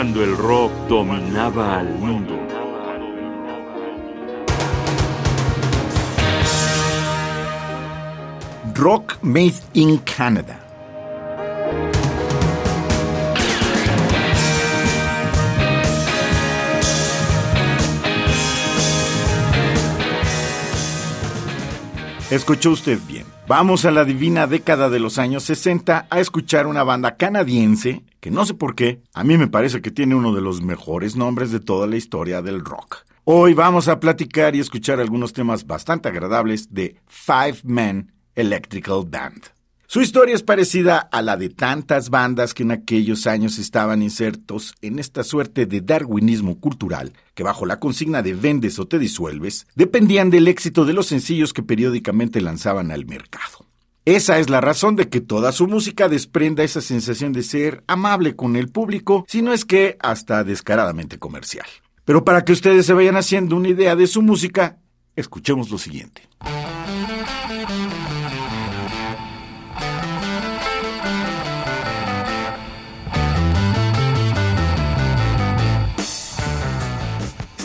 cuando el rock dominaba al mundo. Rock Made in Canada. Escuchó usted bien. Vamos a la divina década de los años 60 a escuchar una banda canadiense que no sé por qué, a mí me parece que tiene uno de los mejores nombres de toda la historia del rock. Hoy vamos a platicar y escuchar algunos temas bastante agradables de Five Men Electrical Band. Su historia es parecida a la de tantas bandas que en aquellos años estaban insertos en esta suerte de darwinismo cultural que bajo la consigna de vendes o te disuelves dependían del éxito de los sencillos que periódicamente lanzaban al mercado. Esa es la razón de que toda su música desprenda esa sensación de ser amable con el público, si no es que hasta descaradamente comercial. Pero para que ustedes se vayan haciendo una idea de su música, escuchemos lo siguiente.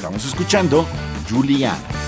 Estamos escuchando Juliana.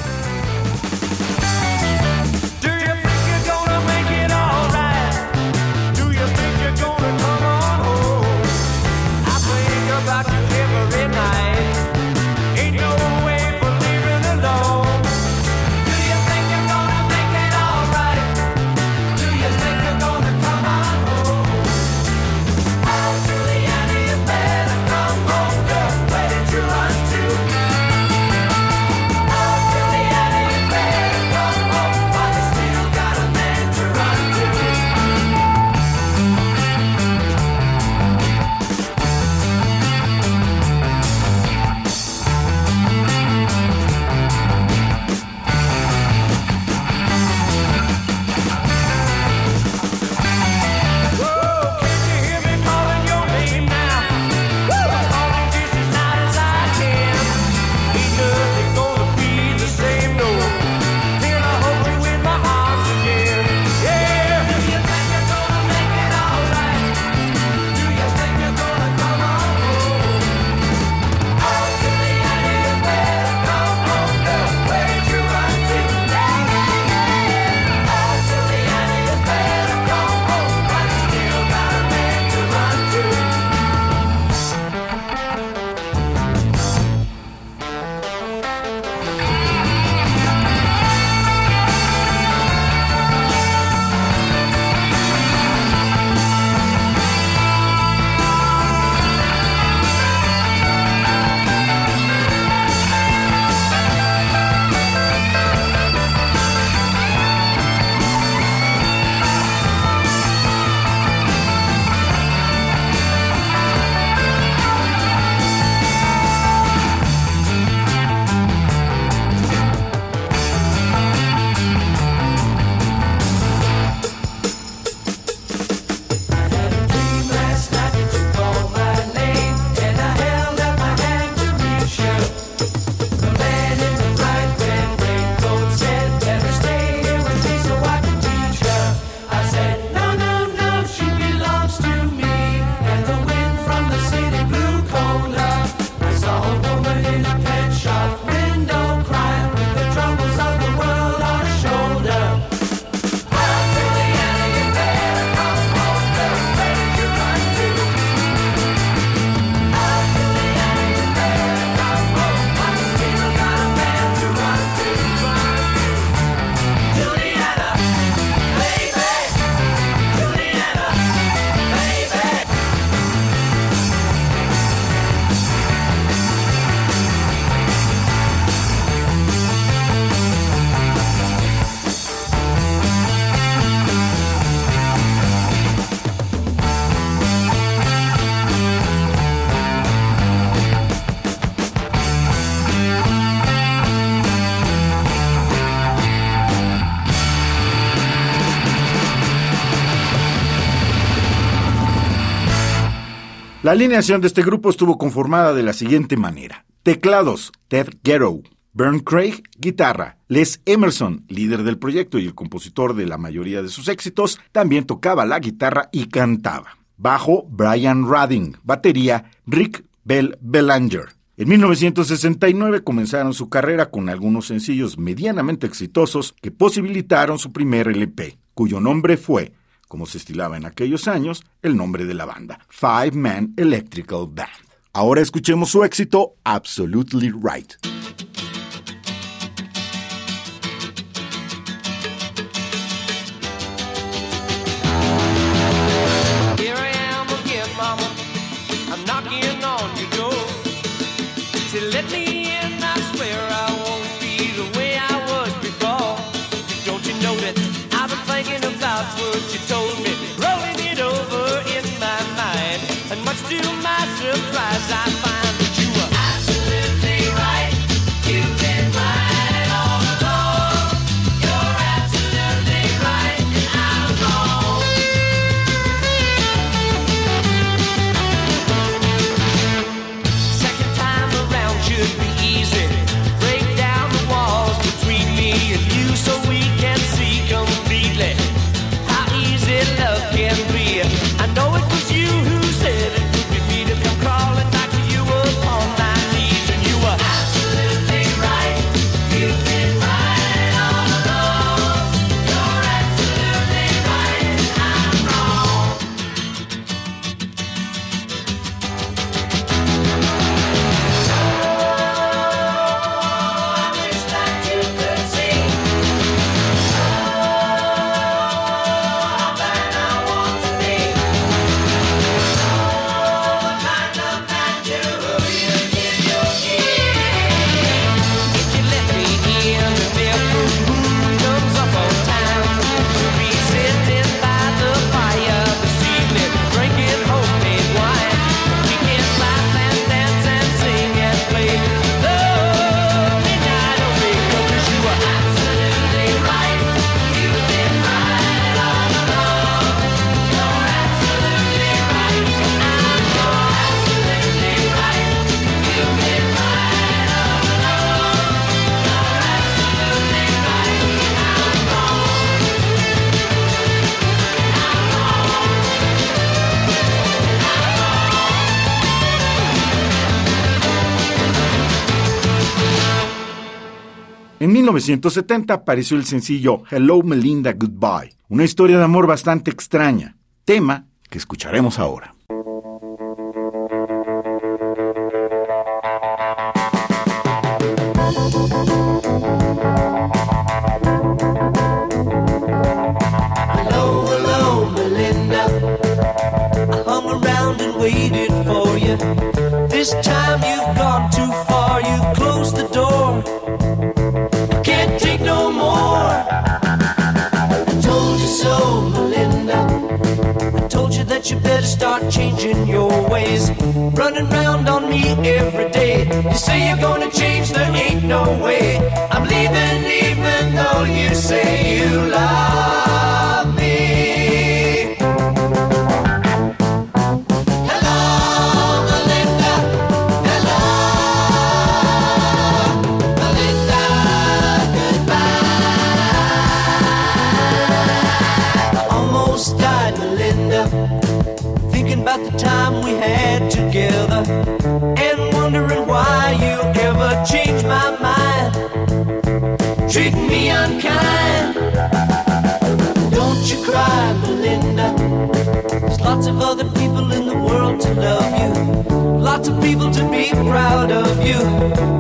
La alineación de este grupo estuvo conformada de la siguiente manera. Teclados, Ted Ghetto. Bern Craig, guitarra. Les Emerson, líder del proyecto y el compositor de la mayoría de sus éxitos, también tocaba la guitarra y cantaba. Bajo, Brian Radding. Batería, Rick Bell Belanger. En 1969 comenzaron su carrera con algunos sencillos medianamente exitosos que posibilitaron su primer LP, cuyo nombre fue, como se estilaba en aquellos años, el nombre de la banda, Five Man Electrical Band. Ahora escuchemos su éxito, Absolutely Right. 1970 apareció el sencillo Hello Melinda Goodbye, una historia de amor bastante extraña, tema que escucharemos ahora. This time you've gone too far, told you that you better start changing your ways. Running round on me every day. You say you're gonna change, there ain't no way. I'm leaving, even though you say you love Thinking about the time we had together. And wondering why you ever changed my mind. Treating me unkind. Don't you cry, Melinda. There's lots of other people in the world to love you. Lots of people to be proud of you.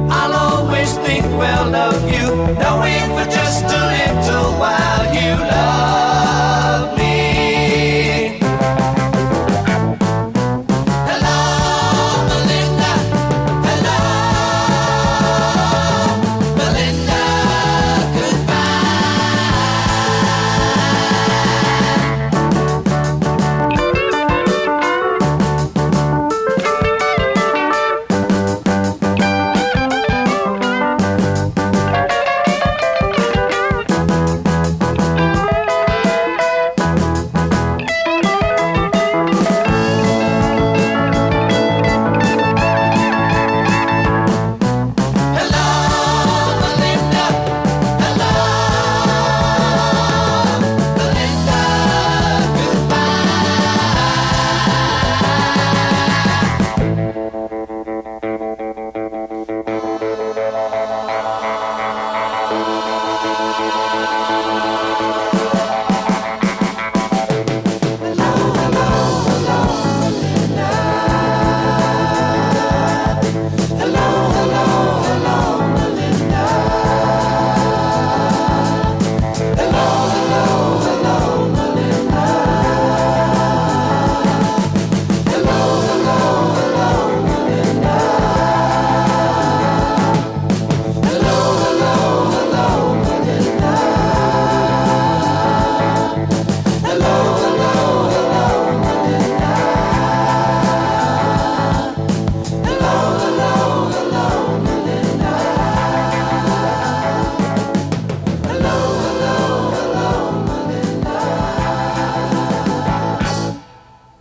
I'll always think well of you. Knowing for just a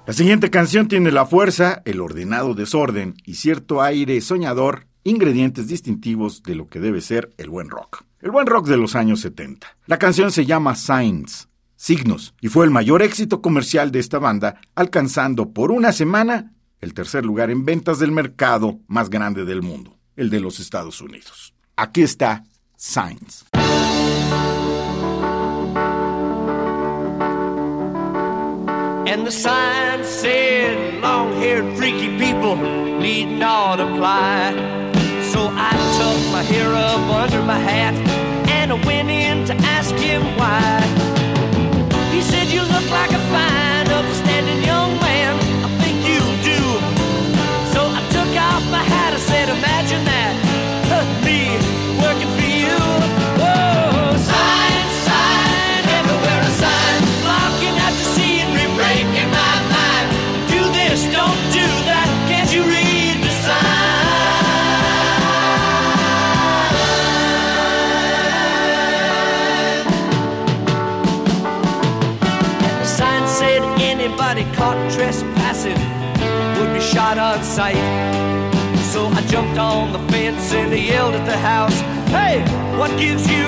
La siguiente canción tiene la fuerza, el ordenado desorden y cierto aire soñador, ingredientes distintivos de lo que debe ser el buen rock. El buen rock de los años 70. La canción se llama Signs, signos, y fue el mayor éxito comercial de esta banda, alcanzando por una semana el tercer lugar en ventas del mercado más grande del mundo, el de los Estados Unidos. Aquí está Signs. And the sign said, long haired freaky people need not apply. So I tucked my hair up under my hat and I went in to ask him why. He said, You look like a fine, what gives you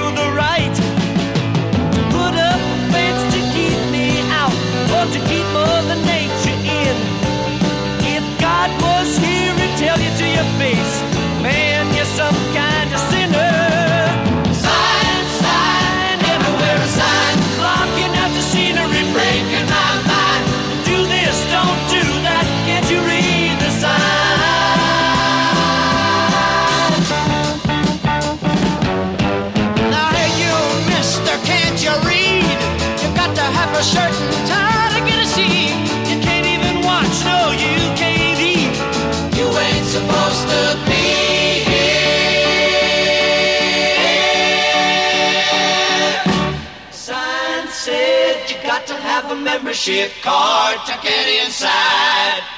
membership card to get inside.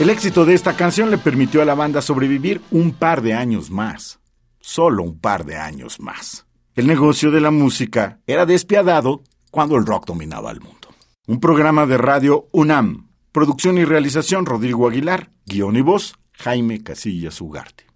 El éxito de esta canción le permitió a la banda sobrevivir un par de años más. Solo un par de años más. El negocio de la música era despiadado cuando el rock dominaba el mundo. Un programa de radio UNAM. Producción y realización Rodrigo Aguilar. Guión y voz Jaime Casillas Ugarte.